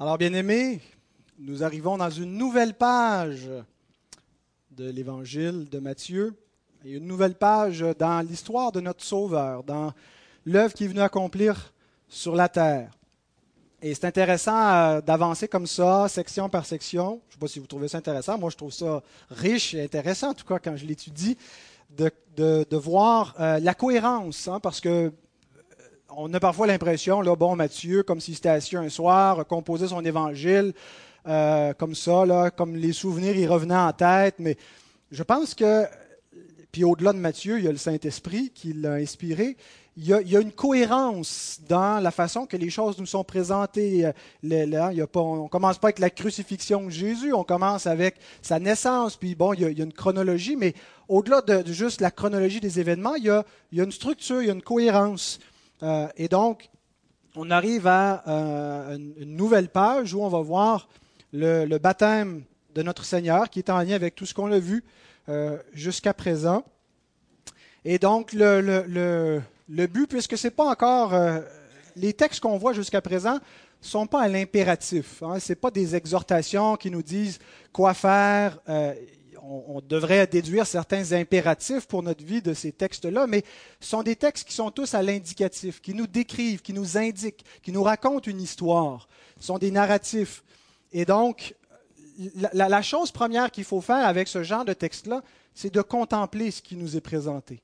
Alors, bien aimés, nous arrivons dans une nouvelle page de l'évangile de Matthieu, et une nouvelle page dans l'histoire de notre Sauveur, dans l'œuvre qu'il est venu accomplir sur la terre. Et c'est intéressant euh, d'avancer comme ça, section par section. Je ne sais pas si vous trouvez ça intéressant. Moi, je trouve ça riche et intéressant, en tout cas, quand je l'étudie, de, de, voir euh, la cohérence, hein, parce que on a parfois l'impression, là, bon, Matthieu, comme s'il s'était assis un soir, composait son évangile euh, comme ça, là, comme les souvenirs y revenaient en tête. Mais je pense que, puis au-delà de Matthieu, il y a le Saint-Esprit qui l'a inspiré. Il y, a, une cohérence dans la façon que les choses nous sont présentées. Euh, là, il y a pas, on ne commence pas avec la crucifixion de Jésus, on commence avec sa naissance, puis bon, il y a, une chronologie, mais au-delà de, juste la chronologie des événements, il y, a, il y a une structure, il y a une cohérence. Euh, et donc, on arrive à euh, une nouvelle page où on va voir le, baptême de notre Seigneur qui est en lien avec tout ce qu'on a vu euh, jusqu'à présent. Et donc, le, but, puisque ce n'est pas encore... les textes qu'on voit jusqu'à présent ne sont pas à l'impératif. Hein, ce pas des exhortations qui nous disent quoi faire on, devrait déduire certains impératifs pour notre vie de ces textes-là, mais ce sont des textes qui sont tous à l'indicatif, qui nous décrivent, qui nous indiquent, qui nous racontent une histoire. Ce sont des narratifs. Et donc, la, la chose première qu'il faut faire avec ce genre de texte-là, c'est de contempler ce qui nous est présenté.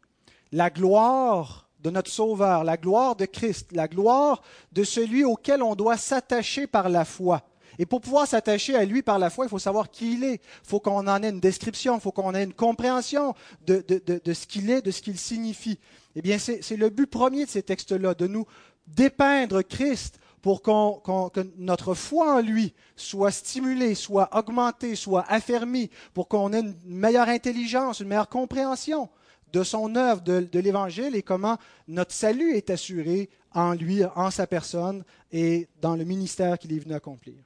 La gloire de notre Sauveur, la gloire de Christ, la gloire de celui auquel on doit s'attacher par la foi. Et pour pouvoir s'attacher à lui par la foi, il faut savoir qui il est. Il faut qu'on en ait une description, il faut qu'on ait une compréhension de, ce qu'il est, de ce qu'il signifie. Eh bien, c'est le but premier de ces textes-là, de nous dépeindre Christ pour que notre foi en lui soit stimulée, soit augmentée, soit affermie, pour qu'on ait une meilleure intelligence, une meilleure compréhension de son œuvre, de, de l'Évangile et comment notre salut est assuré en lui, en sa personne et dans le ministère qu'il est venu accomplir.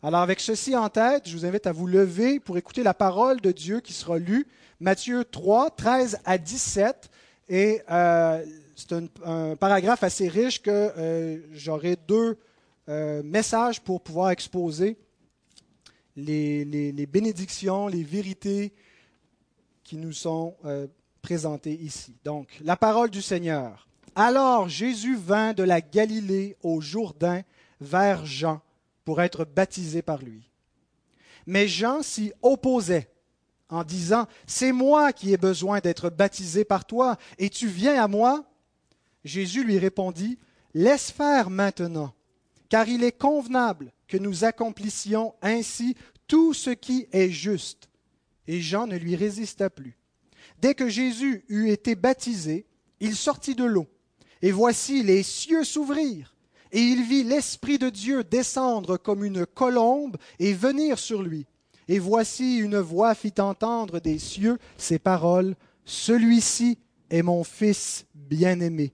Alors avec ceci en tête, je vous invite à vous lever pour écouter la parole de Dieu qui sera lue, Matthieu 3, 13 à 17. Et euh, c'est un, paragraphe assez riche que euh, j'aurai deux euh, messages pour pouvoir exposer les, les, bénédictions, les vérités qui nous sont présentées ici. Donc, la parole du Seigneur. Alors Jésus vint de la Galilée au Jourdain vers Jean pour être baptisé par lui. Mais Jean s'y opposait en disant, C'est moi qui ai besoin d'être baptisé par toi, et tu viens à moi? Jésus lui répondit, Laisse faire maintenant, car il est convenable que nous accomplissions ainsi tout ce qui est juste. Et Jean ne lui résista plus. Dès que Jésus eut été baptisé, il sortit de l'eau, et voici les cieux s'ouvrirent et il vit l'Esprit de Dieu descendre comme une colombe et venir sur lui. Et voici une voix fit entendre des cieux ces paroles, Celui-ci est mon Fils bien-aimé,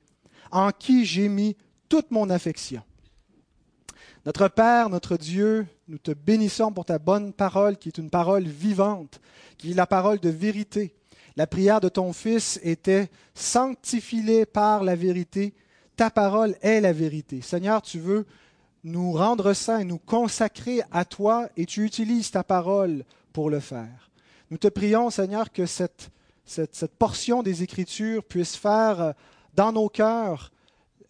en qui j'ai mis toute mon affection. Notre Père, notre Dieu, nous te bénissons pour ta bonne parole qui est une parole vivante, qui est la parole de vérité. La prière de ton Fils était sanctifiée par la vérité ta parole est la vérité. Seigneur, tu veux nous rendre saints, nous consacrer à toi et tu utilises ta parole pour le faire. Nous te prions, Seigneur, que cette, cette, portion des Écritures puisse faire euh, dans nos cœurs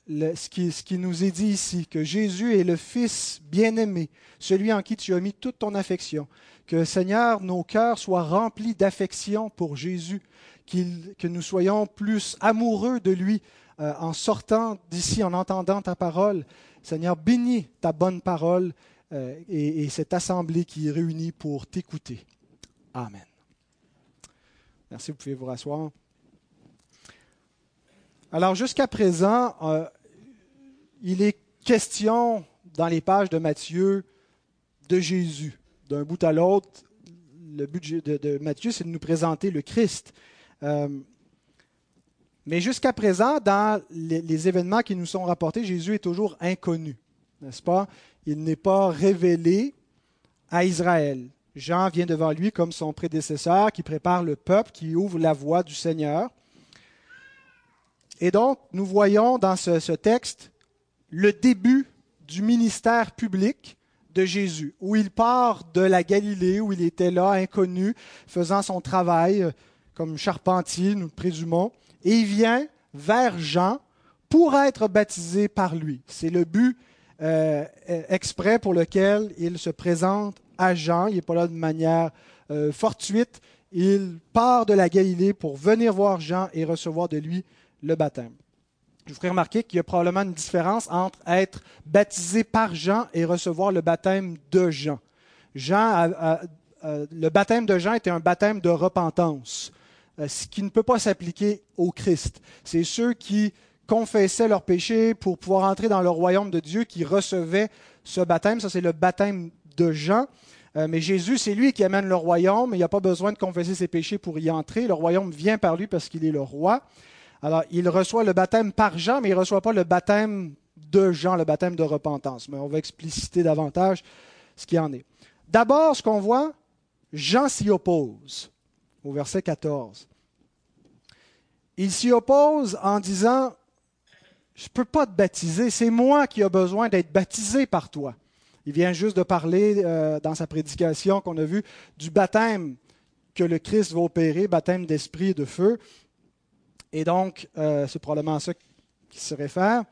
ce, qui, nous est dit ici, que Jésus est le Fils bien-aimé, celui en qui tu as mis toute ton affection. Que, Seigneur, nos cœurs soient remplis d'affection pour Jésus, que nous soyons plus amoureux de lui euh, en sortant d'ici, en entendant ta parole. Seigneur, bénis ta bonne parole euh, et, cette assemblée qui est réunie pour t'écouter. Amen. Merci, vous pouvez vous rasseoir. Alors jusqu'à présent, euh, il est question dans les pages de Matthieu de Jésus. D'un bout à l'autre, le but de, Matthieu, c'est de nous présenter le Christ. Mais jusqu'à présent, dans les, événements qui nous sont rapportés, Jésus est toujours inconnu, n'est-ce pas? Il n'est pas révélé à Israël. Jean vient devant lui comme son prédécesseur qui prépare le peuple, qui ouvre la voie du Seigneur. Et donc, nous voyons dans ce, texte le début du ministère public de Jésus, où il part de la Galilée, où il était là, inconnu, faisant son travail euh, comme charpentier, nous le présumons, et il vient vers Jean pour être baptisé par lui. C'est le but euh, exprès pour lequel il se présente à Jean. Il n'est pas là de manière euh, fortuite. Il part de la Galilée pour venir voir Jean et recevoir de lui le baptême. Je vous ferai remarquer qu'il y a probablement une différence entre être baptisé par Jean et recevoir le baptême de Jean. Jean le baptême de Jean était un baptême de repentance, euh, ce qui ne peut pas s'appliquer au Christ. C'est ceux qui confessaient leurs péchés pour pouvoir entrer dans le royaume de Dieu qui recevaient ce baptême. Ça, c'est le baptême de Jean. Euh, mais Jésus, c'est lui qui amène le royaume. Il n'y a pas besoin de confesser ses péchés pour y entrer. Le royaume vient par lui parce qu'il est le roi. Alors, il reçoit le baptême par Jean, mais il ne reçoit pas le baptême de Jean, le baptême de repentance. Mais on va expliciter davantage ce qui en est. D'abord, ce qu'on voit, Jean s'y oppose, au verset 14. Il s'y oppose en disant, je ne peux pas te baptiser, c'est moi qui ai besoin d'être baptisé par toi. Il vient juste de parler euh, dans sa prédication qu'on a vu du baptême que le Christ va opérer, baptême d'esprit et de feu. Et donc, euh, c'est probablement à ça qu'il se réfère.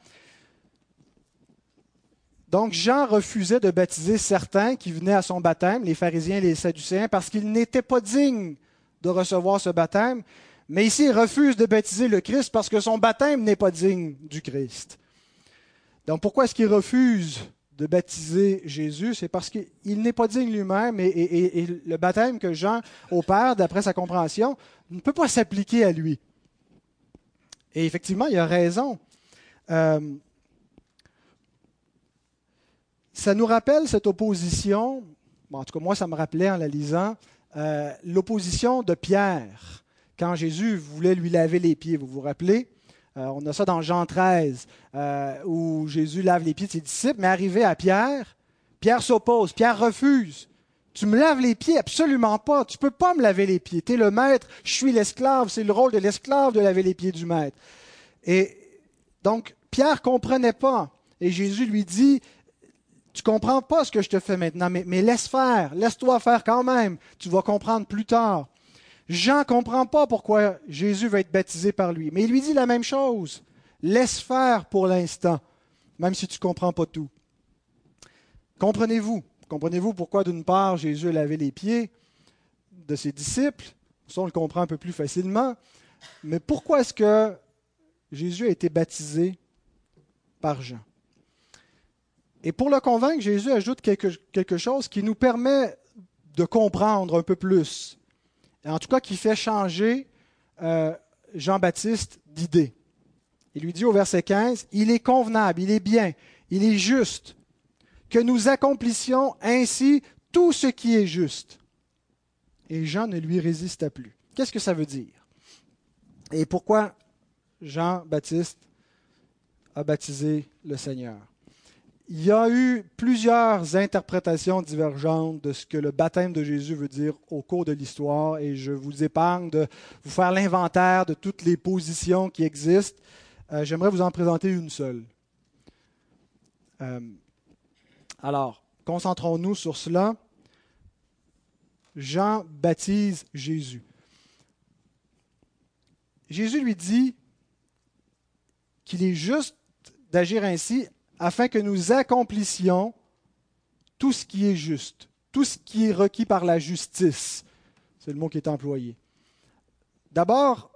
Donc, Jean refusait de baptiser certains qui venaient à son baptême, les pharisiens et les sadducéens, parce qu'ils n'étaient pas dignes de recevoir ce baptême. Mais ici, il refuse de baptiser le Christ parce que son baptême n'est pas digne du Christ. Donc, pourquoi est-ce qu'il refuse de baptiser Jésus? C'est parce qu'il n'est pas digne lui-même et, et, le baptême que Jean opère, d'après sa compréhension, ne peut pas s'appliquer à lui. Et effectivement, il a raison. Euh, ça nous rappelle cette opposition, en tout cas moi ça me rappelait en la lisant, euh, l'opposition de Pierre quand Jésus voulait lui laver les pieds, vous vous rappelez? Euh, On a ça dans Jean 13, où Jésus lave les pieds de ses disciples, mais arrivé à Pierre, Pierre s'oppose, Pierre refuse. Tu me laves les pieds? Absolument pas. Tu ne peux pas me laver les pieds. Tu es le maître, je suis l'esclave. C'est le rôle de l'esclave de laver les pieds du maître. Et donc, Pierre comprenait pas. Et Jésus lui dit, tu comprends pas ce que je te fais maintenant, mais, laisse faire, laisse-toi faire quand même. Tu vas comprendre plus tard. Jean comprend pas pourquoi Jésus va être baptisé par lui, mais il lui dit la même chose. Laisse faire pour l'instant, même si tu comprends pas tout. Comprenez-vous? Comprenez-vous pourquoi, d'une part, Jésus a lavé les pieds de ses disciples? Ça, on le comprend un peu plus facilement. Mais pourquoi est-ce que Jésus a été baptisé par Jean? Et pour le convaincre, Jésus ajoute quelque, chose qui nous permet de comprendre un peu plus. en tout cas, qui fait changer euh, Jean-Baptiste d'idée. Il lui dit au verset 15, Il est convenable, il est bien, il est juste que nous accomplissions ainsi tout ce qui est juste. Et Jean ne lui résista plus. Qu'est-ce que ça veut dire? Et pourquoi Jean-Baptiste a baptisé le Seigneur? Il y a eu plusieurs interprétations divergentes de ce que le baptême de Jésus veut dire au cours de l'histoire et je vous épargne de vous faire l'inventaire de toutes les positions qui existent. Euh, j'aimerais vous en présenter une seule. Euh, alors, concentrons-nous sur cela. Jean baptise Jésus. Jésus lui dit qu'il est juste d'agir ainsi afin que nous accomplissions tout ce qui est juste, tout ce qui est requis par la justice. C'est le mot qui est employé. D'abord,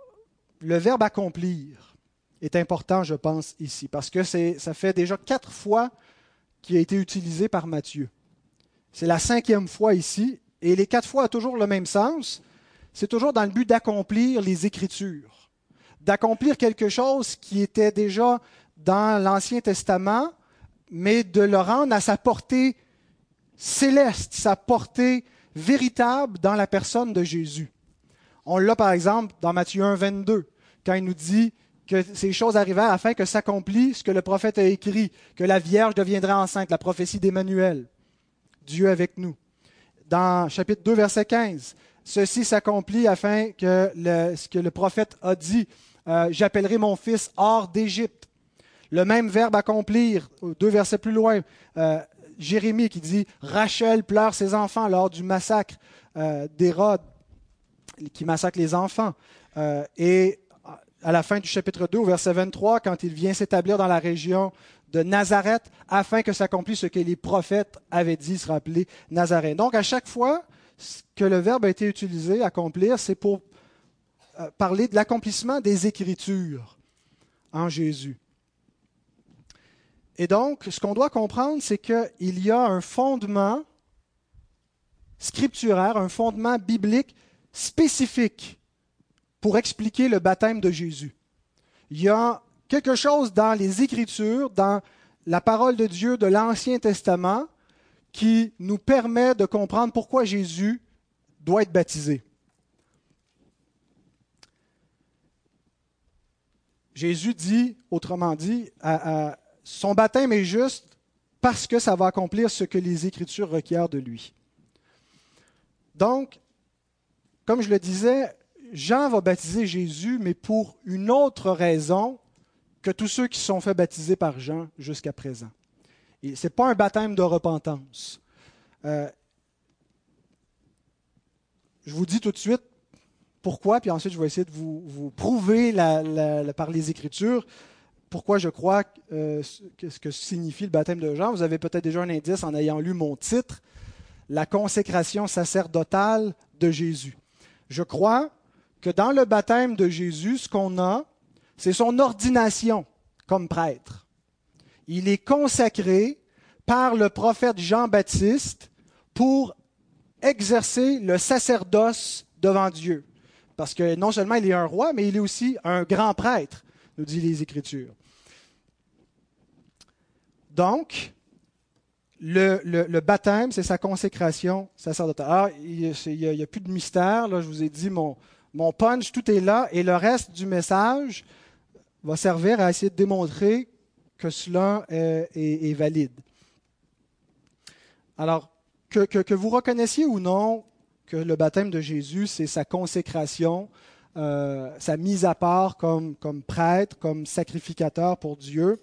le verbe accomplir est important, je pense, ici, parce que ça fait déjà quatre fois qui a été utilisé par Matthieu. C'est la cinquième fois ici, et les quatre fois ont toujours le même sens. C'est toujours dans le but d'accomplir les Écritures, d'accomplir quelque chose qui était déjà dans l'Ancien Testament, mais de le rendre à sa portée céleste, sa portée véritable dans la personne de Jésus. On l'a par exemple dans Matthieu 1, 22, quand il nous dit que ces choses arrivèrent afin que s'accomplisse ce que le prophète a écrit, que la Vierge deviendra enceinte, la prophétie d'Emmanuel, Dieu avec nous. Dans chapitre 2, verset 15, ceci s'accomplit afin que ce que le prophète a dit, euh, j'appellerai mon fils hors d'Égypte. Le même verbe accomplir, deux versets plus loin, euh, Jérémie qui dit Rachel pleure ses enfants lors du massacre euh, d'Hérode, qui massacre les enfants. Euh, et à la fin du chapitre 2, au verset 23, quand il vient s'établir dans la région de Nazareth, afin que s'accomplisse ce que les prophètes avaient dit, sera appelé Nazareth. Donc, à chaque fois que le verbe a été utilisé, accomplir, c'est pour euh, parler de l'accomplissement des Écritures en Jésus. Et donc, ce qu'on doit comprendre, c'est qu'il y a un fondement scripturaire, un fondement biblique spécifique pour expliquer le baptême de Jésus. Il y a quelque chose dans les Écritures, dans la parole de Dieu de l'Ancien Testament, qui nous permet de comprendre pourquoi Jésus doit être baptisé. Jésus dit, autrement dit, son baptême est juste parce que ça va accomplir ce que les Écritures requièrent de lui. Donc, comme je le disais, Jean va baptiser Jésus, mais pour une autre raison que tous ceux qui sont faits baptiser par Jean jusqu'à présent. Ce n'est pas un baptême de repentance. Euh, je vous dis tout de suite pourquoi, puis ensuite je vais essayer de vous, prouver par les Écritures pourquoi je crois euh, ce que signifie le baptême de Jean. Vous avez peut-être déjà un indice en ayant lu mon titre, La consécration sacerdotale de Jésus. Je crois que dans le baptême de Jésus, ce qu'on a, c'est son ordination comme prêtre. Il est consacré par le prophète Jean-Baptiste pour exercer le sacerdoce devant Dieu. Parce que non seulement il est un roi, mais il est aussi un grand prêtre, nous dit les Écritures. Donc, le, baptême, c'est sa consécration sacerdotale. Il n'y a, plus de mystère. Là, je vous ai dit, mon, mon punch, tout est là. Et le reste du message va servir à essayer de démontrer que cela est, valide. Alors, que, vous reconnaissiez ou non que le baptême de Jésus, c'est sa consécration, euh, sa mise à part comme prêtre, comme sacrificateur pour Dieu,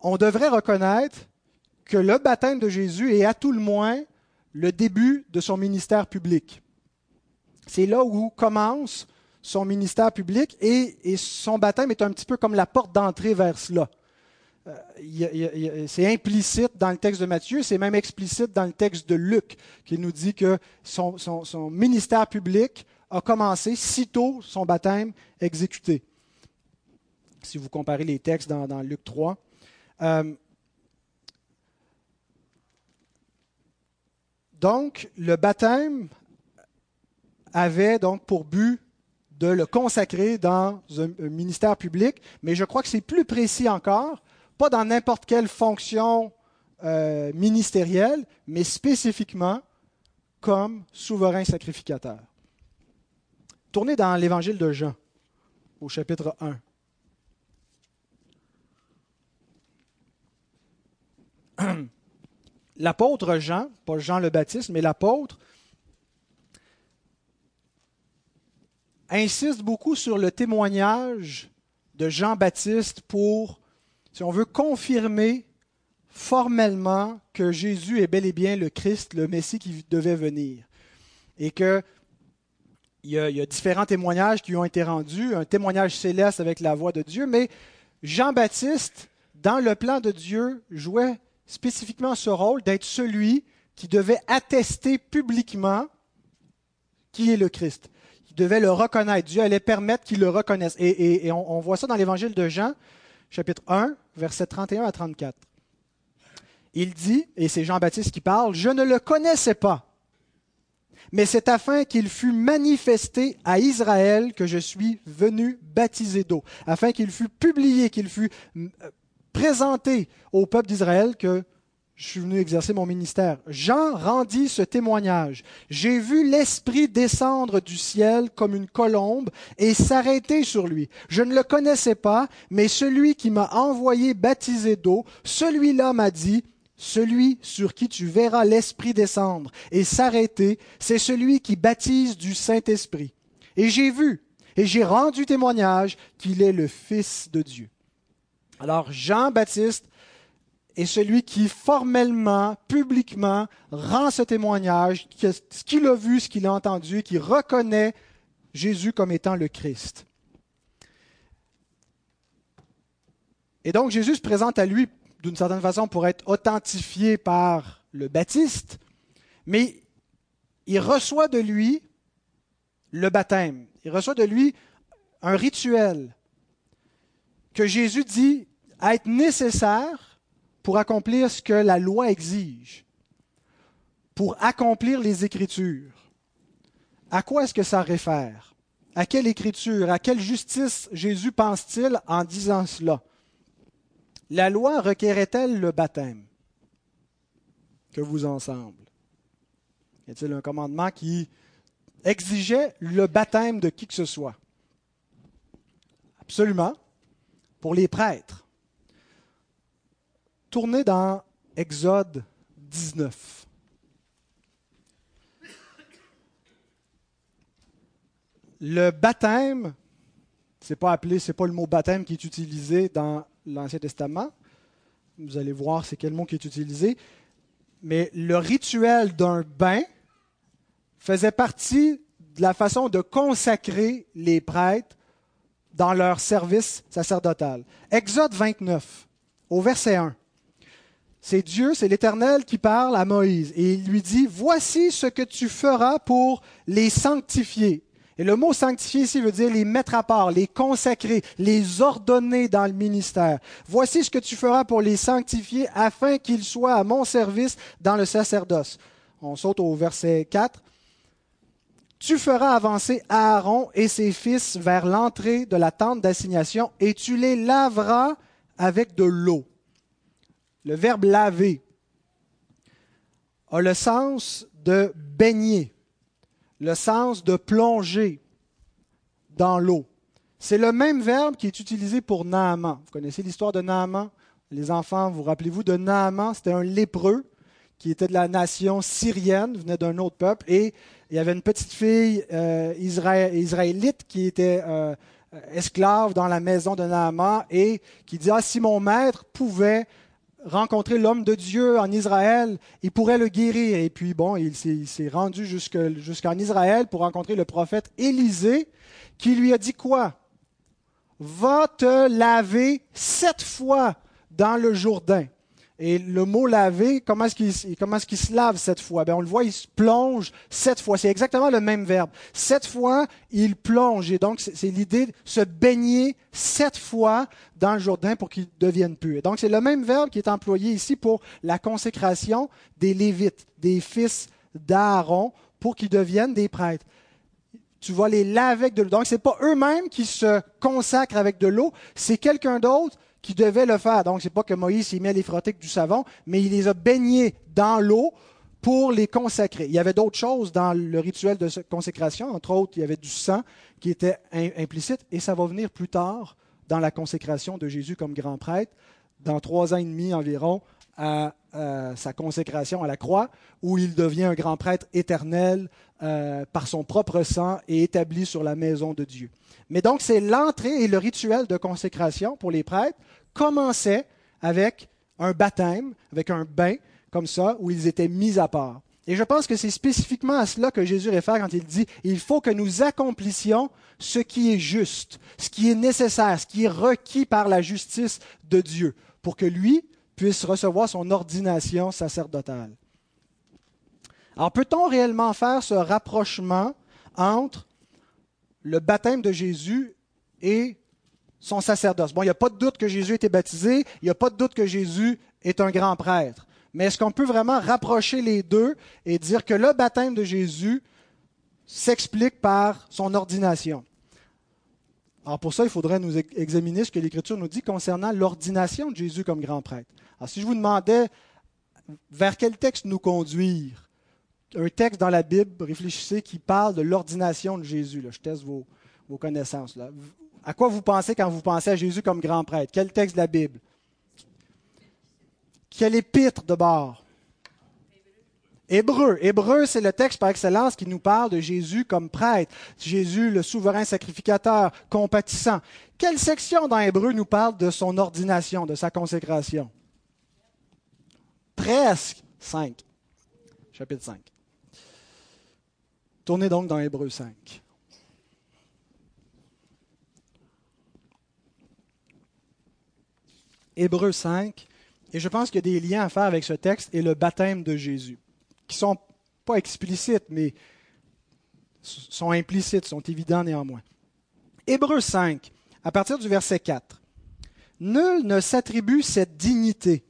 on devrait reconnaître que le baptême de Jésus est à tout le moins le début de son ministère public. C'est là où commence son ministère public et, son baptême est un petit peu comme la porte d'entrée vers cela. Euh, c'est implicite dans le texte de Matthieu, c'est même explicite dans le texte de Luc, qui nous dit que son, ministère public a commencé sitôt son baptême exécuté. Si vous comparez les textes dans, Luc 3. Euh, donc, le baptême avait donc pour but de le consacrer dans un, ministère public, mais je crois que c'est plus précis encore, pas dans n'importe quelle fonction euh, ministérielle, mais spécifiquement comme souverain sacrificateur. Tournez dans l'évangile de Jean, au chapitre 1. L'apôtre Jean, pas Jean le Baptiste, mais l'apôtre, insiste beaucoup sur le témoignage de Jean-Baptiste pour, si on veut, confirmer formellement que Jésus est bel et bien le Christ, le Messie qui devait venir. Et que il y, a, différents témoignages qui ont été rendus, un témoignage céleste avec la voix de Dieu, mais Jean-Baptiste, dans le plan de Dieu, jouait spécifiquement ce rôle d'être celui qui devait attester publiquement qui est le Christ devait le reconnaître. Dieu allait permettre qu'il le reconnaisse. Et, on, voit ça dans l'évangile de Jean, chapitre 1, versets 31 à 34. Il dit, et c'est Jean-Baptiste qui parle, Je ne le connaissais pas, mais c'est afin qu'il fût manifesté à Israël que je suis venu baptiser d'eau, afin qu'il fût publié, qu'il fût euh, présenté au peuple d'Israël que je suis venu exercer mon ministère. Jean rendit ce témoignage. J'ai vu l'Esprit descendre du ciel comme une colombe et s'arrêter sur lui. Je ne le connaissais pas, mais celui qui m'a envoyé baptiser d'eau, celui-là m'a dit, celui sur qui tu verras l'Esprit descendre et s'arrêter, c'est celui qui baptise du Saint-Esprit. Et j'ai vu, et j'ai rendu témoignage qu'il est le Fils de Dieu. Alors Jean-Baptiste est celui qui formellement, publiquement, rend ce témoignage, ce qu'il a vu, ce qu'il a entendu, qui reconnaît Jésus comme étant le Christ. Et donc Jésus se présente à lui d'une certaine façon pour être authentifié par le Baptiste, mais il reçoit de lui le baptême. Il reçoit de lui un rituel que Jésus dit être nécessaire pour accomplir ce que la loi exige, pour accomplir les Écritures. À quoi est-ce que ça réfère? À quelle Écriture À quelle justice Jésus pense-t-il en disant cela? La loi requérait-elle le baptême? Que vous ensemble Y a-t-il un commandement qui exigeait le baptême de qui que ce soit? Absolument. Pour les prêtres. Tournez dans Exode 19. Le baptême, c'est pas appelé, c'est pas le mot baptême qui est utilisé dans l'Ancien Testament. Vous allez voir c'est quel mot qui est utilisé. Mais le rituel d'un bain faisait partie de la façon de consacrer les prêtres dans leur service sacerdotal. Exode 29, au verset 1. C'est Dieu, c'est l'Éternel qui parle à Moïse et il lui dit, Voici ce que tu feras pour les sanctifier. Et le mot sanctifier ici veut dire les mettre à part, les consacrer, les ordonner dans le ministère. Voici ce que tu feras pour les sanctifier afin qu'ils soient à mon service dans le sacerdoce. On saute au verset 4. Tu feras avancer Aaron et ses fils vers l'entrée de la tente d'assignation et tu les laveras avec de l'eau. Le verbe laver a le sens de baigner, le sens de plonger dans l'eau. C'est le même verbe qui est utilisé pour Naaman. Vous connaissez l'histoire de Naaman? Les enfants, vous rappelez-vous de Naaman? C'était un lépreux qui était de la nation syrienne, venait d'un autre peuple, et il y avait une petite fille euh, israélite qui était euh, esclave dans la maison de Naaman et qui dit, ah, si mon maître pouvait rencontrer l'homme de Dieu en Israël, il pourrait le guérir. Et puis, bon, il s'est rendu jusqu'en Israël pour rencontrer le prophète Élisée, qui lui a dit quoi? Va te laver sept fois dans le Jourdain. Et le mot laver, comment est-ce qu'il comment est qu'il se lave cette fois? Ben, On le voit, il se plonge sept fois. C'est exactement le même verbe. Sept fois, il plonge. Et donc, c'est l'idée de se baigner sept fois dans le Jourdain pour qu'il devienne pur. Donc, c'est le même verbe qui est employé ici pour la consécration des Lévites, des fils d'Aaron, pour qu'ils deviennent des prêtres tu vas les laver avec de l'eau. Donc, ce n'est pas eux-mêmes qui se consacrent avec de l'eau, c'est quelqu'un d'autre qui devait le faire. Donc, ce n'est pas que Moïse s'est mis à les frotter du savon, mais il les a baignés dans l'eau pour les consacrer. Il y avait d'autres choses dans le rituel de consécration. Entre autres, il y avait du sang qui était implicite, et ça va venir plus tard dans la consécration de Jésus comme grand prêtre, dans trois ans et demi environ, à, sa consécration à la croix, où il devient un grand prêtre éternel euh, par son propre sang et établi sur la maison de Dieu. Mais donc, c'est l'entrée et le rituel de consécration pour les prêtres commençait avec un baptême, avec un bain, comme ça, où ils étaient mis à part. Et je pense que c'est spécifiquement à cela que Jésus réfère quand il dit il faut que nous accomplissions ce qui est juste, ce qui est nécessaire, ce qui est requis par la justice de Dieu, pour que lui puisse recevoir son ordination sacerdotale. Alors peut-on réellement faire ce rapprochement entre le baptême de Jésus et son sacerdoce? Bon, il n'y a pas de doute que Jésus était baptisé, il n'y a pas de doute que Jésus est un grand prêtre. Mais est-ce qu'on peut vraiment rapprocher les deux et dire que le baptême de Jésus s'explique par son ordination? Alors pour ça, il faudrait nous examiner ce que l'Écriture nous dit concernant l'ordination de Jésus comme grand prêtre. Alors si je vous demandais vers quel texte nous conduire, un texte dans la Bible, réfléchissez, qui parle de l'ordination de Jésus. Je teste vos, connaissances. À quoi vous pensez quand vous pensez à Jésus comme grand prêtre? Quel texte de la Bible? Quel épître de bord? Hébreu. C'est le texte par excellence qui nous parle de Jésus comme prêtre. Jésus, le souverain sacrificateur, compatissant. Quelle section dans Hébreu nous parle de son ordination, de sa consécration? Presque 5. Chapitre 5. Tournez donc dans Hébreu 5. Hébreu 5, et je pense qu'il y a des liens à faire avec ce texte et le baptême de Jésus, qui sont pas explicites, mais sont implicites, sont évidents néanmoins. Hébreu 5, à partir du verset 4. Nul ne s'attribue cette dignité,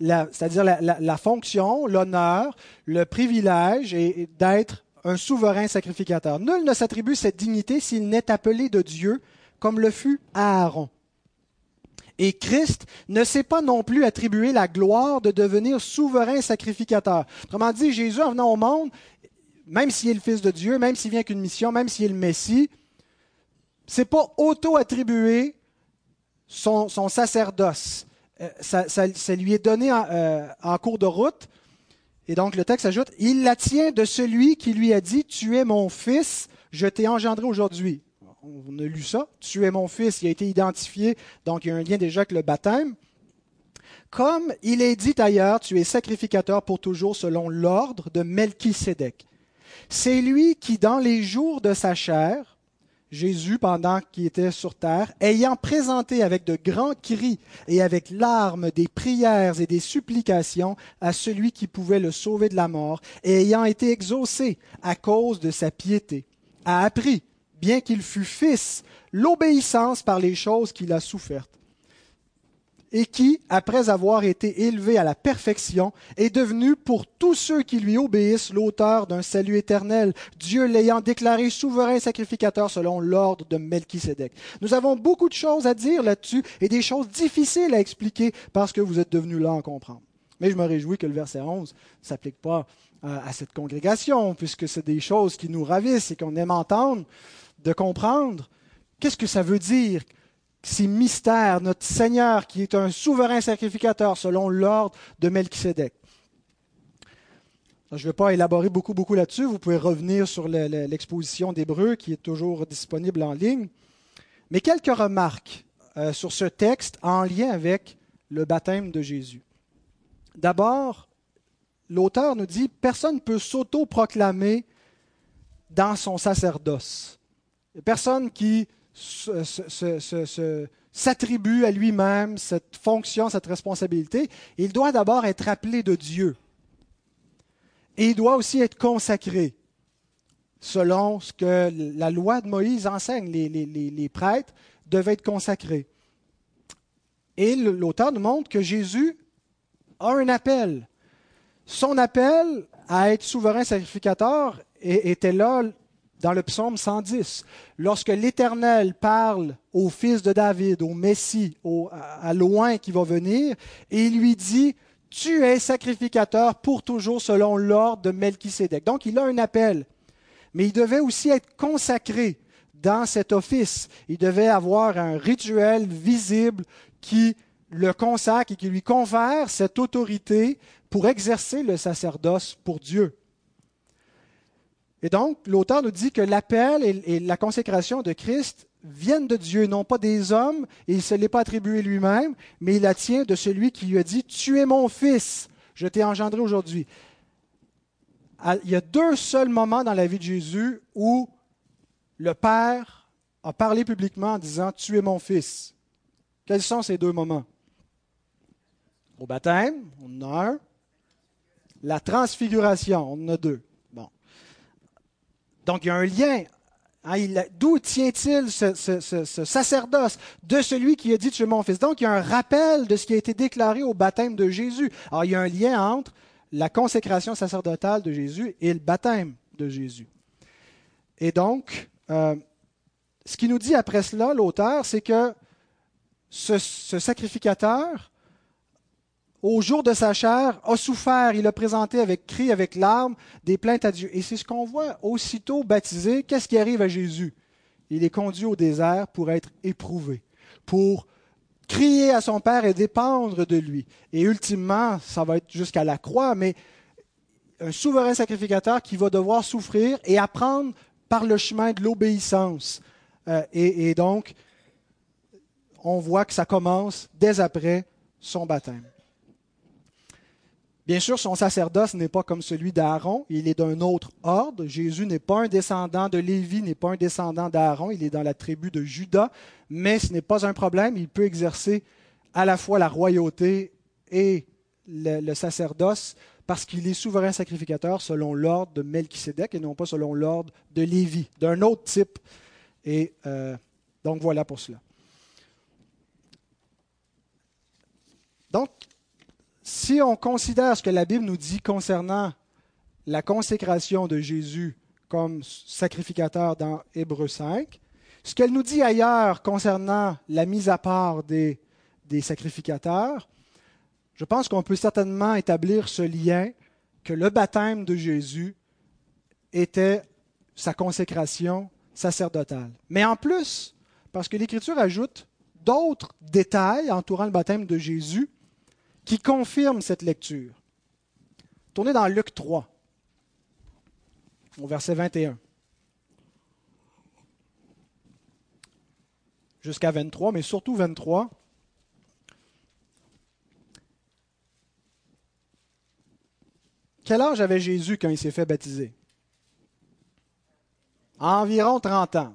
c'est-à-dire la, fonction, l'honneur, le privilège d'être un souverain sacrificateur. Nul ne s'attribue cette dignité s'il n'est appelé de Dieu comme le fut Aaron. Et Christ ne s'est pas non plus attribué la gloire de devenir souverain sacrificateur. Autrement dit, Jésus, en venant au monde, même s'il est le Fils de Dieu, même s'il vient qu'une mission, même s'il est le Messie, c'est pas auto-attribué son, sacerdoce. Euh, ça, lui est donné euh, en, cours de route. Et donc le texte ajoute, il la tient de celui qui lui a dit, tu es mon fils, je t'ai engendré aujourd'hui on a lu ça. Tu es mon fils, il a été identifié, donc il y a un lien déjà avec le baptême. Comme il est dit ailleurs, tu es sacrificateur pour toujours selon l'ordre de Melchisédek. C'est lui qui, dans les jours de sa chair, Jésus, pendant qu'il était sur terre, ayant présenté avec de grands cris et avec larmes des prières et des supplications à celui qui pouvait le sauver de la mort, et ayant été exaucé à cause de sa piété, a appris bien qu'il fût fils, l'obéissance par les choses qu'il a souffertes, et qui, après avoir été élevé à la perfection, est devenu pour tous ceux qui lui obéissent l'auteur d'un salut éternel, Dieu l'ayant déclaré souverain sacrificateur selon l'ordre de Melchisédek. Nous avons beaucoup de choses à dire là-dessus et des choses difficiles à expliquer parce que vous êtes devenus là à comprendre. Mais je me réjouis que le verset 11 ne s'applique pas euh, à cette congrégation, puisque c'est des choses qui nous ravissent et qu'on aime entendre de comprendre qu'est-ce que ça veut dire, ces mystères, notre Seigneur qui est un souverain sacrificateur selon l'ordre de Melchisédek. Je ne vais pas élaborer beaucoup, beaucoup là-dessus. Vous pouvez revenir sur l'exposition d'Hébreu qui est toujours disponible en ligne. Mais quelques remarques euh, sur ce texte en lien avec le baptême de Jésus. D'abord, l'auteur nous dit personne ne peut s'auto-proclamer dans son sacerdoce personne qui s'attribue à lui-même cette fonction, cette responsabilité. Il doit d'abord être appelé de Dieu. Et il doit aussi être consacré, selon ce que la loi de Moïse enseigne. Les, prêtres devaient être consacrés. Et l'auteur nous montre que Jésus a un appel. Son appel à être souverain sacrificateur était là dans le psaume 110, lorsque l'Éternel parle au fils de David, au Messie, à loin qui va venir, et il lui dit, tu es sacrificateur pour toujours selon l'ordre de Melchisédek. Donc il a un appel, mais il devait aussi être consacré dans cet office. Il devait avoir un rituel visible qui le consacre et qui lui confère cette autorité pour exercer le sacerdoce pour Dieu. Et donc, l'auteur nous dit que l'appel et, la consécration de Christ viennent de Dieu, non pas des hommes, et il ne se l'est pas attribué lui-même, mais il la tient de celui qui lui a dit, Tu es mon fils, je t'ai engendré aujourd'hui. Ah, il y a deux seuls moments dans la vie de Jésus où le Père a parlé publiquement en disant, Tu es mon fils. Quels sont ces deux moments? Au baptême, on en a un. La transfiguration, on en a deux. Donc il y a un lien. Hein, d'où tient-il ce, sacerdoce de celui qui a dit Tu es mon fils? Donc il y a un rappel de ce qui a été déclaré au baptême de Jésus. Alors il y a un lien entre la consécration sacerdotale de Jésus et le baptême de Jésus. Et donc, euh, ce qui nous dit après cela, l'auteur, c'est que ce, sacrificateur au jour de sa chair, a souffert, il a présenté avec cris, avec larmes, des plaintes à Dieu. Et c'est ce qu'on voit aussitôt baptisé. Qu'est-ce qui arrive à Jésus? Il est conduit au désert pour être éprouvé, pour crier à son Père et dépendre de lui. Et ultimement, ça va être jusqu'à la croix, mais un souverain sacrificateur qui va devoir souffrir et apprendre par le chemin de l'obéissance. Euh, et donc, on voit que ça commence dès après son baptême. Bien sûr, son sacerdoce n'est pas comme celui d'Aaron, il est d'un autre ordre. Jésus n'est pas un descendant de Lévi, n'est pas un descendant d'Aaron, il est dans la tribu de Judas, mais ce n'est pas un problème, il peut exercer à la fois la royauté et le, sacerdoce parce qu'il est souverain sacrificateur selon l'ordre de Melchisédek et non pas selon l'ordre de Lévi, d'un autre type. Et euh, donc voilà pour cela. Donc, si on considère ce que la Bible nous dit concernant la consécration de Jésus comme sacrificateur dans Hébreu 5, ce qu'elle nous dit ailleurs concernant la mise à part des, des sacrificateurs, je pense qu'on peut certainement établir ce lien que le baptême de Jésus était sa consécration sacerdotale. Mais en plus, parce que l'Écriture ajoute d'autres détails entourant le baptême de Jésus qui confirment cette lecture. Tournez dans Luc 3, au verset 21. Jusqu'à 23, mais surtout 23. Quel âge avait Jésus quand il s'est fait baptiser? Environ 30 ans.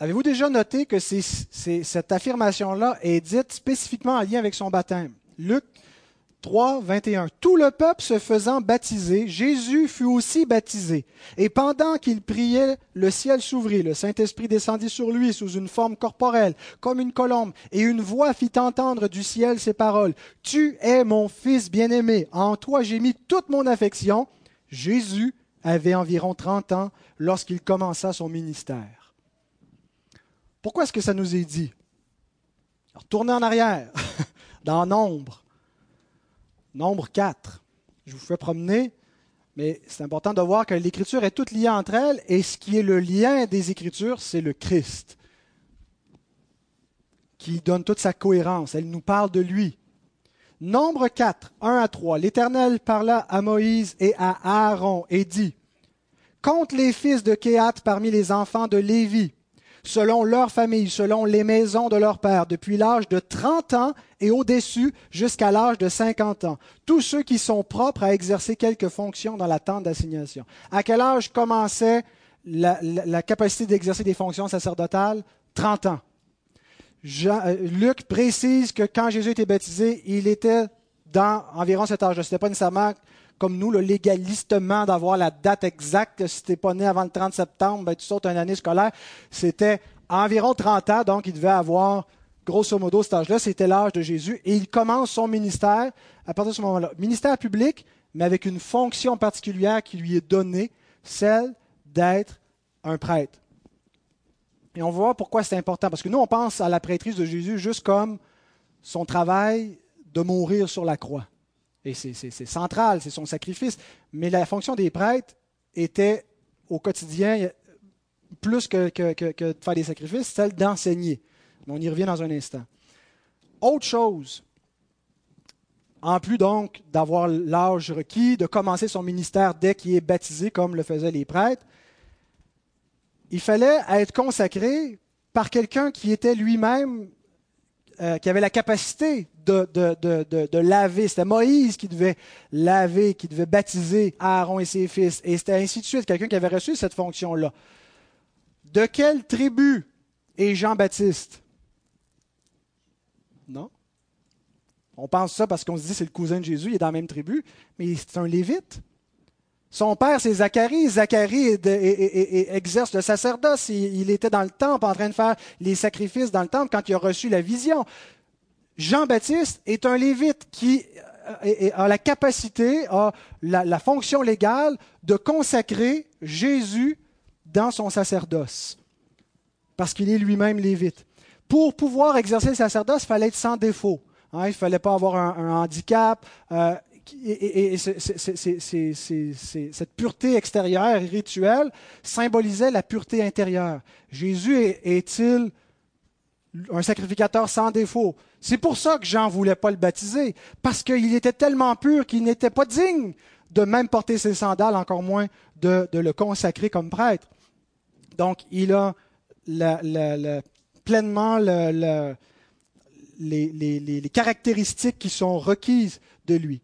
Avez-vous déjà noté que cette affirmation-là est dite spécifiquement en lien avec son baptême? Luc 3, 21. Tout le peuple se faisant baptiser, Jésus fut aussi baptisé. Et pendant qu'il priait, le ciel s'ouvrit, le Saint-Esprit descendit sur lui sous une forme corporelle, comme une colombe, et une voix fit entendre du ciel ces paroles. Tu es mon Fils bien-aimé, en toi j'ai mis toute mon affection. Jésus avait environ 30 ans lorsqu'il commença son ministère. Pourquoi est-ce que ça nous est dit? Tournez en arrière. Dans Nombre. Nombre 4. Je vous fais promener, mais c'est important de voir que l'Écriture est toute liée entre elles, et ce qui est le lien des Écritures, c'est le Christ, qui donne toute sa cohérence. Elle nous parle de lui. Nombre 4, 1 à 3. L'Éternel parla à Moïse et à Aaron et dit, Compte les fils de Kéat parmi les enfants de Lévi selon leur famille, selon les maisons de leur père, depuis l'âge de 30 ans et au-dessus jusqu'à l'âge de 50 ans. Tous ceux qui sont propres à exercer quelque fonction dans la tente d'assignation. À quel âge commençait la, capacité d'exercer des fonctions sacerdotales? 30 ans. Euh, Luc précise que quand Jésus était baptisé, il était dans environ cet âge. Ce n'était pas nécessairement comme nous, le légalistement d'avoir la date exacte. Si tu pas né avant le 30 septembre, ben, tu sautes une année scolaire. C'était environ 30 ans, donc il devait avoir, grosso modo, cet âge-là. C'était l'âge de Jésus. Et il commence son ministère à partir de ce moment-là. Ministère public, mais avec une fonction particulière qui lui est donnée, celle d'être un prêtre. Et on voit pourquoi c'est important. Parce que nous, on pense à la prêtrise de Jésus juste comme son travail de mourir sur la croix. Et c'est central, c'est son sacrifice. Mais la fonction des prêtres était au quotidien, plus que, de faire des sacrifices, celle d'enseigner. On y revient dans un instant. Autre chose, en plus donc d'avoir l'âge requis, de commencer son ministère dès qu'il est baptisé, comme le faisaient les prêtres, il fallait être consacré par quelqu'un qui était lui-même, euh, qui avait la capacité de, laver. C'était Moïse qui devait laver, qui devait baptiser Aaron et ses fils. Et c'était ainsi de suite, quelqu'un qui avait reçu cette fonction-là. De quelle tribu est Jean-Baptiste? Non. On pense ça parce qu'on se dit c'est le cousin de Jésus, il est dans la même tribu, mais c'est un lévite. Son père, c'est Zacharie. Zacharie exerce le sacerdoce. il, était dans le temple en train de faire les sacrifices dans le temple quand il a reçu la vision. Jean-Baptiste est un lévite qui euh, a la capacité, a la, fonction légale de consacrer Jésus dans son sacerdoce, parce qu'il est lui-même lévite. Pour pouvoir exercer le sacerdoce, il fallait être sans défaut. Hein. il ne fallait pas avoir un, handicap. Euh, et, cette pureté extérieure rituelle symbolisait la pureté intérieure. Jésus est-il un sacrificateur sans défaut? C'est pour ça que Jean ne voulait pas le baptiser, parce qu'il était tellement pur qu'il n'était pas digne de même porter ses sandales, encore moins de, le consacrer comme prêtre. Donc, il a pleinement les, caractéristiques qui sont requises de lui.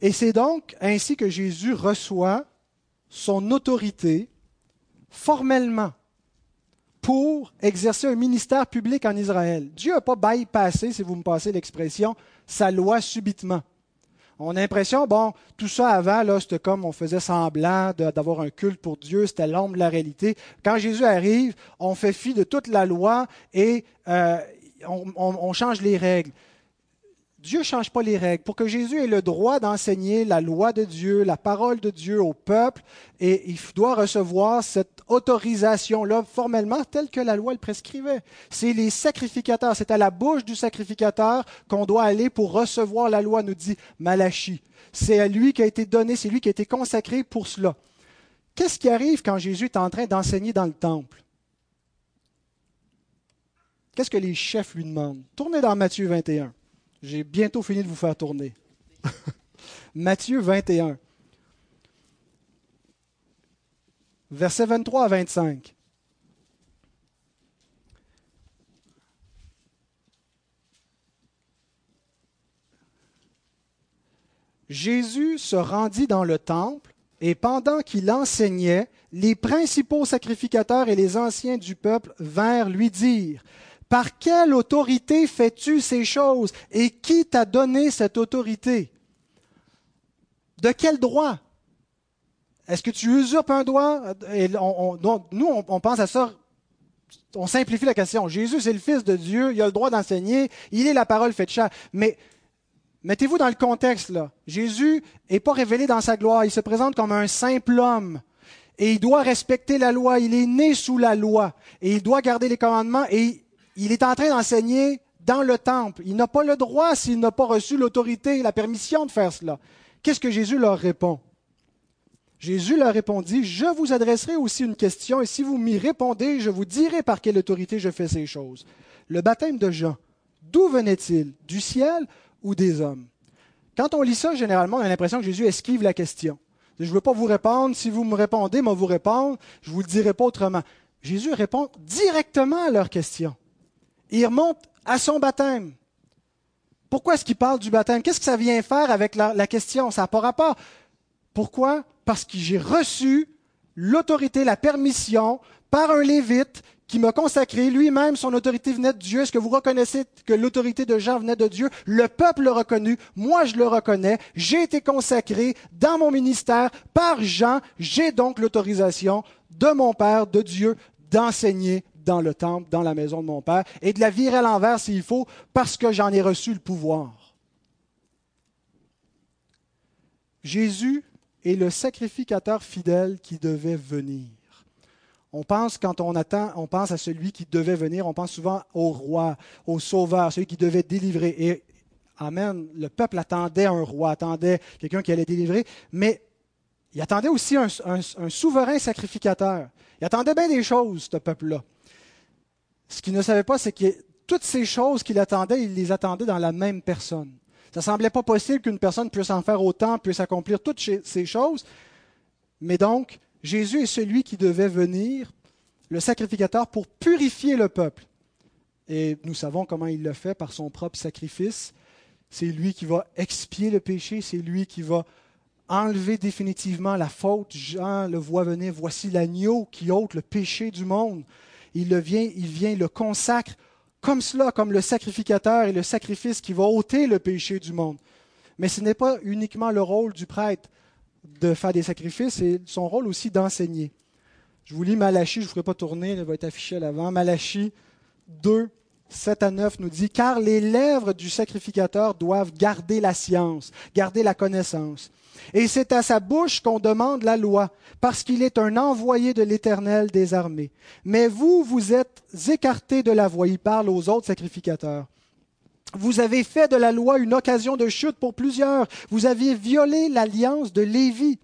Et c'est donc ainsi que Jésus reçoit son autorité formellement pour exercer un ministère public en Israël. Dieu n'a pas bypassé, si vous me passez l'expression, sa loi subitement. On a l'impression, bon, tout ça avant, là, c'était comme on faisait semblant d'avoir un culte pour Dieu, c'était l'ombre de la réalité. Quand Jésus arrive, on fait fi de toute la loi et euh, on change les règles. Dieu ne change pas les règles. Pour que Jésus ait le droit d'enseigner la loi de Dieu, la parole de Dieu au peuple, et il doit recevoir cette autorisation-là formellement telle que la loi le prescrivait. C'est les sacrificateurs, c'est à la bouche du sacrificateur qu'on doit aller pour recevoir la loi, nous dit Malachie. C'est à lui qui a été donné, c'est lui qui a été consacré pour cela. Qu'est-ce qui arrive quand Jésus est en train d'enseigner dans le temple? Qu'est-ce que les chefs lui demandent? Tournez dans Matthieu 21. J'ai bientôt fini de vous faire tourner. Matthieu 21. Versets 23 à 25. Jésus se rendit dans le temple et pendant qu'il enseignait, les principaux sacrificateurs et les anciens du peuple vinrent lui dire, par quelle autorité fais-tu ces choses et qui t'a donné cette autorité? De quel droit? Est-ce que tu usurpes un droit? Nous, on, pense à ça. On simplifie la question. Jésus, c'est le Fils de Dieu, il a le droit d'enseigner, il est la parole faite chair. Mais mettez-vous dans le contexte, là. Jésus n'est pas révélé dans sa gloire, il se présente comme un simple homme. Et il doit respecter la loi, il est né sous la loi, et il doit garder les commandements, et il est en train d'enseigner dans le temple. Il n'a pas le droit s'il n'a pas reçu l'autorité, la permission de faire cela. Qu'est-ce que Jésus leur répond? Jésus leur répondit, je vous adresserai aussi une question, et si vous m'y répondez, je vous dirai par quelle autorité je fais ces choses. Le baptême de Jean, d'où venait-il? Du ciel ou des hommes Quand on lit ça, généralement, on a l'impression que Jésus esquive la question. Je ne veux pas vous répondre, si vous me répondez, moi vous répondre, je ne vous le dirai pas autrement. Jésus répond directement à leur question il remonte à son baptême. Pourquoi est-ce qu'il parle du baptême? Qu'est-ce que ça vient faire avec la, question? Ça n'a pas rapport. Pourquoi? Parce que j'ai reçu l'autorité, la permission par un lévite qui m'a consacré. Lui-même, son autorité venait de Dieu. Est-ce que vous reconnaissez que l'autorité de Jean venait de Dieu? Le peuple l'a reconnu. Moi, je le reconnais. J'ai été consacré dans mon ministère par Jean. J'ai donc l'autorisation de mon Père, de Dieu, d'enseigner dans le temple, dans la maison de mon Père, et de la virer à l'envers s'il faut, parce que j'en ai reçu le pouvoir. Jésus est le sacrificateur fidèle qui devait venir. On pense, quand on attend, on pense à celui qui devait venir, on pense souvent au roi, au sauveur, celui qui devait délivrer. Et, Amen, le peuple attendait un roi, attendait quelqu'un qui allait délivrer, mais il attendait aussi un, un souverain sacrificateur. Il attendait bien des choses, ce peuple-là. Ce qu'il ne savait pas, c'est que toutes ces choses qu'il attendait, il les attendait dans la même personne. Ça ne semblait pas possible qu'une personne puisse en faire autant, puisse accomplir toutes ces choses. Mais donc, Jésus est celui qui devait venir, le sacrificateur, pour purifier le peuple. Et nous savons comment il le fait par son propre sacrifice. C'est lui qui va expier le péché, c'est lui qui va enlever définitivement la faute. Jean le voit venir, voici l'agneau qui ôte le péché du monde il, le vient, il vient, le consacre comme cela, comme le sacrificateur et le sacrifice qui va ôter le péché du monde. Mais ce n'est pas uniquement le rôle du prêtre de faire des sacrifices, c'est son rôle aussi d'enseigner. Je vous lis Malachie, je ne vous ferai pas tourner, elle va être affichée à l'avant. Malachie 2, 7 à 9 nous dit, Car les lèvres du sacrificateur doivent garder la science, garder la connaissance. Et c'est à sa bouche qu'on demande la loi, parce qu'il est un envoyé de l'Éternel des armées. Mais vous, vous êtes écartés de la voie. Il parle aux autres sacrificateurs. Vous avez fait de la loi une occasion de chute pour plusieurs. Vous aviez violé l'alliance de Lévi,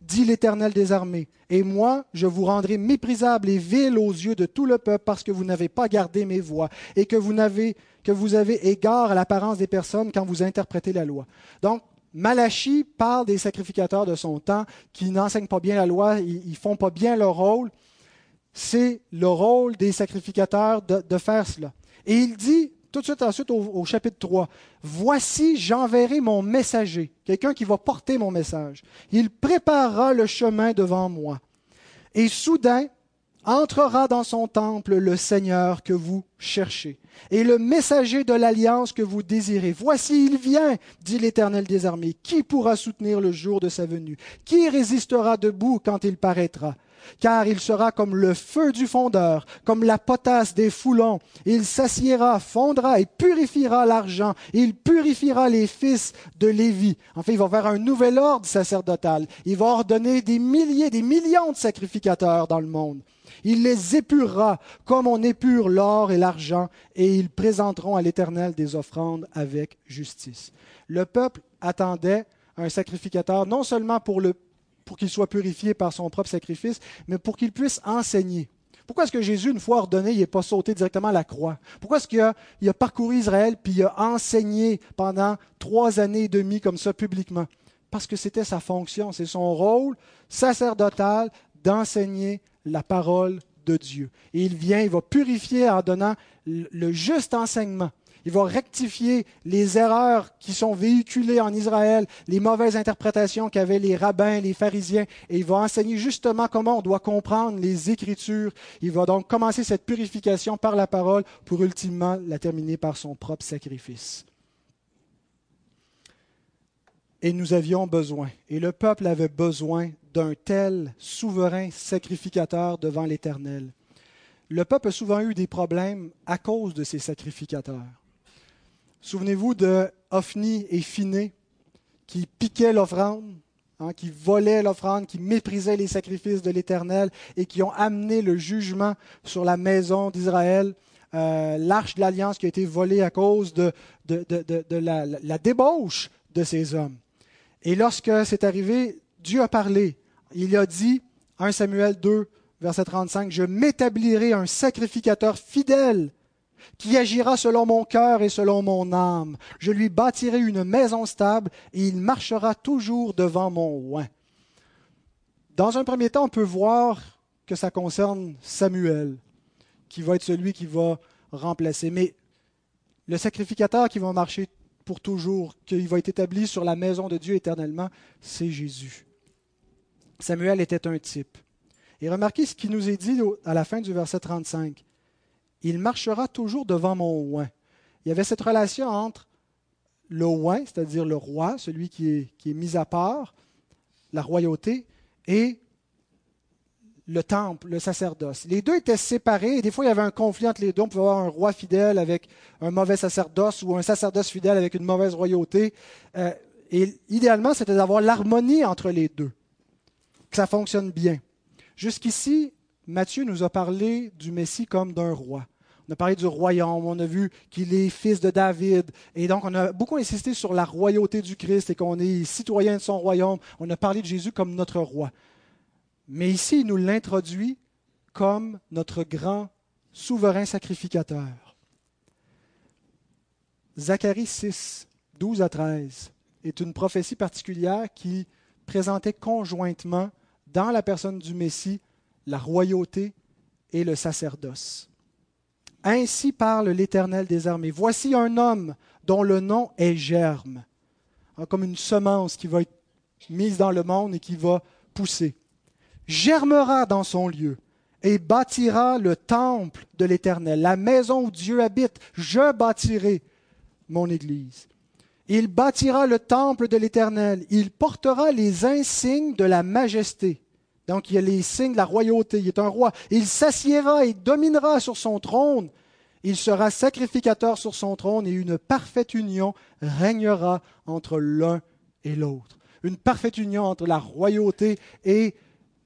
dit l'Éternel des armées. Et moi, je vous rendrai méprisable et vil aux yeux de tout le peuple parce que vous n'avez pas gardé mes voix et que vous, n'avez, que vous avez égard à l'apparence des personnes quand vous interprétez la loi. Donc, Malachie parle des sacrificateurs de son temps qui n'enseignent pas bien la loi, ils font pas bien leur rôle. C'est le rôle des sacrificateurs de, faire cela. Et il dit tout de suite ensuite au, chapitre 3. Voici, j'enverrai mon messager, quelqu'un qui va porter mon message. Il préparera le chemin devant moi. Et soudain, entrera dans son temple le Seigneur que vous cherchez, et le messager de l'alliance que vous désirez. Voici, il vient, dit l'Éternel des armées. Qui pourra soutenir le jour de sa venue? Qui résistera debout quand il paraîtra? Car il sera comme le feu du fondeur, comme la potasse des foulons. Il s'assiera, fondra et purifiera l'argent. Il purifiera les fils de Lévi. En fait, il va faire un nouvel ordre sacerdotal. Il va ordonner des milliers, des millions de sacrificateurs dans le monde. Il les épurera comme on épure l'or et l'argent, et ils présenteront à l'Éternel des offrandes avec justice. Le peuple attendait un sacrificateur non seulement pour le pour qu'il soit purifié par son propre sacrifice, mais pour qu'il puisse enseigner. Pourquoi est-ce que Jésus, une fois ordonné, il n'est pas sauté directement à la croix? Pourquoi est-ce qu'il a, a parcouru Israël puis il a enseigné pendant trois années et demie comme ça publiquement? Parce que c'était sa fonction, c'est son rôle sacerdotal d'enseigner la parole de Dieu. Et il vient, il va purifier en donnant le juste enseignement. Il va rectifier les erreurs qui sont véhiculées en Israël, les mauvaises interprétations qu'avaient les rabbins, les pharisiens, et il va enseigner justement comment on doit comprendre les Écritures. Il va donc commencer cette purification par la parole pour ultimement la terminer par son propre sacrifice. Et nous avions besoin, et le peuple avait besoin d'un tel souverain sacrificateur devant l'Éternel. Le peuple a souvent eu des problèmes à cause de ces sacrificateurs. Souvenez-vous de Ophni et Phiné qui piquaient l'offrande, hein, qui volaient l'offrande, qui méprisaient les sacrifices de l'Éternel et qui ont amené le jugement sur la maison d'Israël. Euh, l'arche de l'alliance qui a été volée à cause de, la, la, débauche de ces hommes. Et lorsque c'est arrivé, Dieu a parlé. Il a dit, 1 Samuel 2, verset 35, Je m'établirai un sacrificateur fidèle qui agira selon mon cœur et selon mon âme. Je lui bâtirai une maison stable et il marchera toujours devant mon oin. Dans un premier temps, on peut voir que ça concerne Samuel, qui va être celui qui va remplacer. Mais le sacrificateur qui va marcher pour toujours, qui va être établi sur la maison de Dieu éternellement, c'est Jésus. Samuel était un type. Et remarquez ce qui nous est dit à la fin du verset 35 il marchera toujours devant mon oin. Il y avait cette relation entre le oin, c'est-à-dire le roi, celui qui est, mis à part, la royauté, et le temple, le sacerdoce. Les deux étaient séparés et des fois il y avait un conflit entre les deux. On pouvait avoir un roi fidèle avec un mauvais sacerdoce ou un sacerdoce fidèle avec une mauvaise royauté. Euh, et idéalement, c'était d'avoir l'harmonie entre les deux, que ça fonctionne bien. Jusqu'ici, Matthieu nous a parlé du Messie comme d'un roi. On a parlé du royaume, on a vu qu'il est fils de David. Et donc, on a beaucoup insisté sur la royauté du Christ et qu'on est citoyen de son royaume. On a parlé de Jésus comme notre roi. Mais ici, il nous l'introduit comme notre grand souverain sacrificateur. Zacharie 6, 12 à 13 est une prophétie particulière qui présentait conjointement dans la personne du Messie la royauté et le sacerdoce. Ainsi parle l'Éternel des armées. Voici un homme dont le nom est germe, hein, comme une semence qui va être mise dans le monde et qui va pousser. Germera dans son lieu et bâtira le temple de l'Éternel, la maison où Dieu habite. Je bâtirai mon Église. Il bâtira le temple de l'Éternel. Il portera les insignes de la majesté. Donc il y a les signes de la royauté, il est un roi. Il s'assiera et dominera sur son trône. Il sera sacrificateur sur son trône et une parfaite union régnera entre l'un et l'autre. Une parfaite union entre la royauté et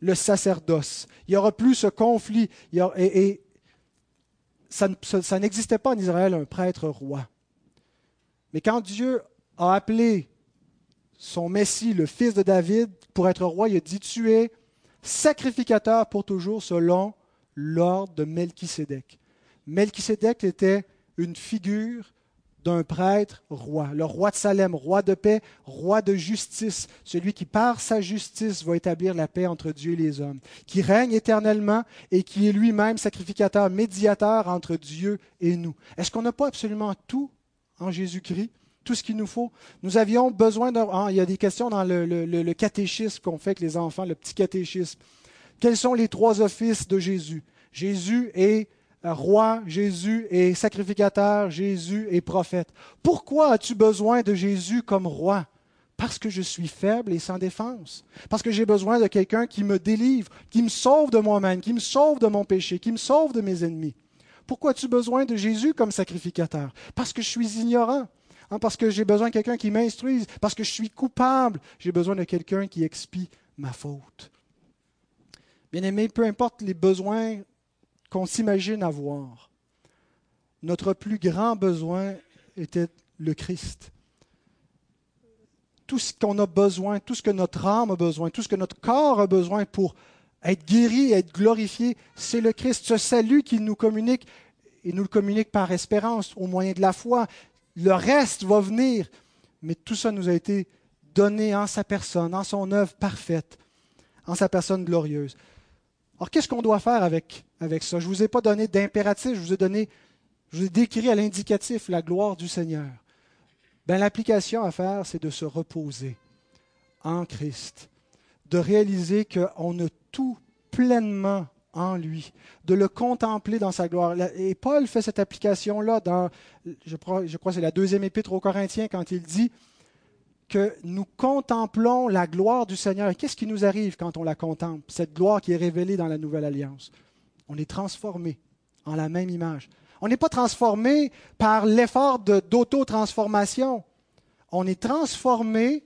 le sacerdoce. Il n'y aura plus ce conflit. et, ça, ça n'existait pas en Israël un prêtre roi. Mais quand Dieu a appelé son Messie, le fils de David, pour être roi, il a dit Tu es sacrificateur pour toujours selon l'ordre de Melchisédek. Melchisédek était une figure d'un prêtre roi, le roi de Salem, roi de paix, roi de justice, celui qui par sa justice va établir la paix entre Dieu et les hommes, qui règne éternellement et qui est lui-même sacrificateur, médiateur entre Dieu et nous. Est-ce qu'on n'a pas absolument tout en Jésus-Christ? Tout ce qu'il nous faut. Nous avions besoin d'un... Ah, il y a des questions dans le, le catéchisme qu'on fait avec les enfants, le petit catéchisme. Quels sont les trois offices de Jésus? Jésus est roi, Jésus est sacrificateur, Jésus est prophète. Pourquoi as-tu besoin de Jésus comme roi? Parce que je suis faible et sans défense. Parce que j'ai besoin de quelqu'un qui me délivre, qui me sauve de moi-même, qui me sauve de mon péché, qui me sauve de mes ennemis. Pourquoi as-tu besoin de Jésus comme sacrificateur? Parce que je suis ignorant. Hein, parce que j'ai besoin de quelqu'un qui m'instruise. Parce que je suis coupable. J'ai besoin de quelqu'un qui expie ma faute. Bien aimé, peu importe les besoins qu'on s'imagine avoir. Notre plus grand besoin était le Christ. Tout ce qu'on a besoin, tout ce que notre âme a besoin, tout ce que notre corps a besoin pour être guéri, être glorifié, c'est le Christ. Ce salut qu'il nous communique, il nous le communique par espérance, au moyen de la foi. Le reste va venir, mais tout ça nous a été donné en sa personne, en son œuvre parfaite, en sa personne glorieuse. Alors, qu'est-ce qu'on doit faire avec, avec ça? Je ne vous ai pas donné d'impératif, je vous ai donné, je vous ai décrit à l'indicatif la gloire du Seigneur. Ben, L'application à faire, c'est de se reposer en Christ, de réaliser qu'on a tout pleinement en lui, de le contempler dans sa gloire. Et Paul fait cette application-là dans, je crois, c'est la deuxième épître aux Corinthiens, quand il dit que nous contemplons la gloire du Seigneur. Qu'est-ce qui nous arrive quand on la contemple? Cette gloire qui est révélée dans la nouvelle alliance. On est transformé en la même image. On n'est pas transformé par l'effort d'auto-transformation. On est transformé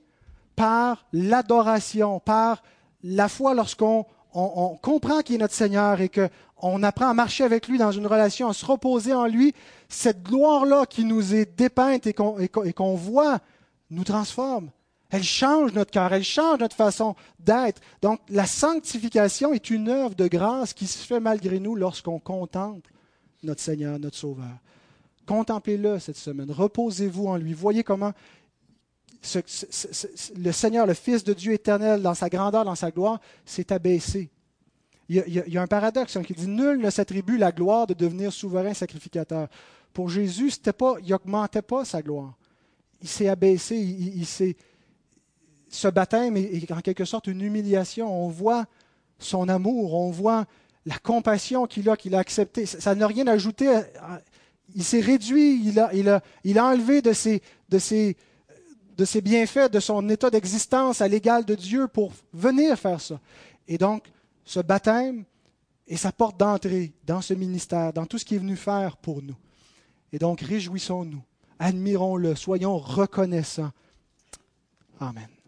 par l'adoration, par la foi lorsqu'on comprend qui est notre Seigneur et qu'on apprend à marcher avec lui dans une relation, à se reposer en lui. Cette gloire-là qui nous est dépeinte et qu'on voit nous transforme. Elle change notre cœur, elle change notre façon d'être. Donc la sanctification est une œuvre de grâce qui se fait malgré nous lorsqu'on contemple notre Seigneur, notre Sauveur. Contemplez-le cette semaine, reposez-vous en lui. Voyez comment le Seigneur, le Fils de Dieu éternel, dans sa grandeur, dans sa gloire, s'est abaissé. Il y, a, un paradoxe hein, qui dit Nul ne s'attribue la gloire de devenir souverain sacrificateur. Pour Jésus, pas, il n'augmentait pas sa gloire il s'est abaissé, il, ce baptême est, en quelque sorte une humiliation. On voit son amour, on voit la compassion qu'il a, qu'il a acceptée. Ça n'a rien ajouté. il s'est réduit, il a, enlevé de, ses, de ses bienfaits, de son état d'existence à l'égal de Dieu pour venir faire ça. Et donc, ce baptême est sa porte d'entrée dans ce ministère, dans tout ce qu'il est venu faire pour nous. Et donc, réjouissons-nous admirons-le, soyons reconnaissants. Amen.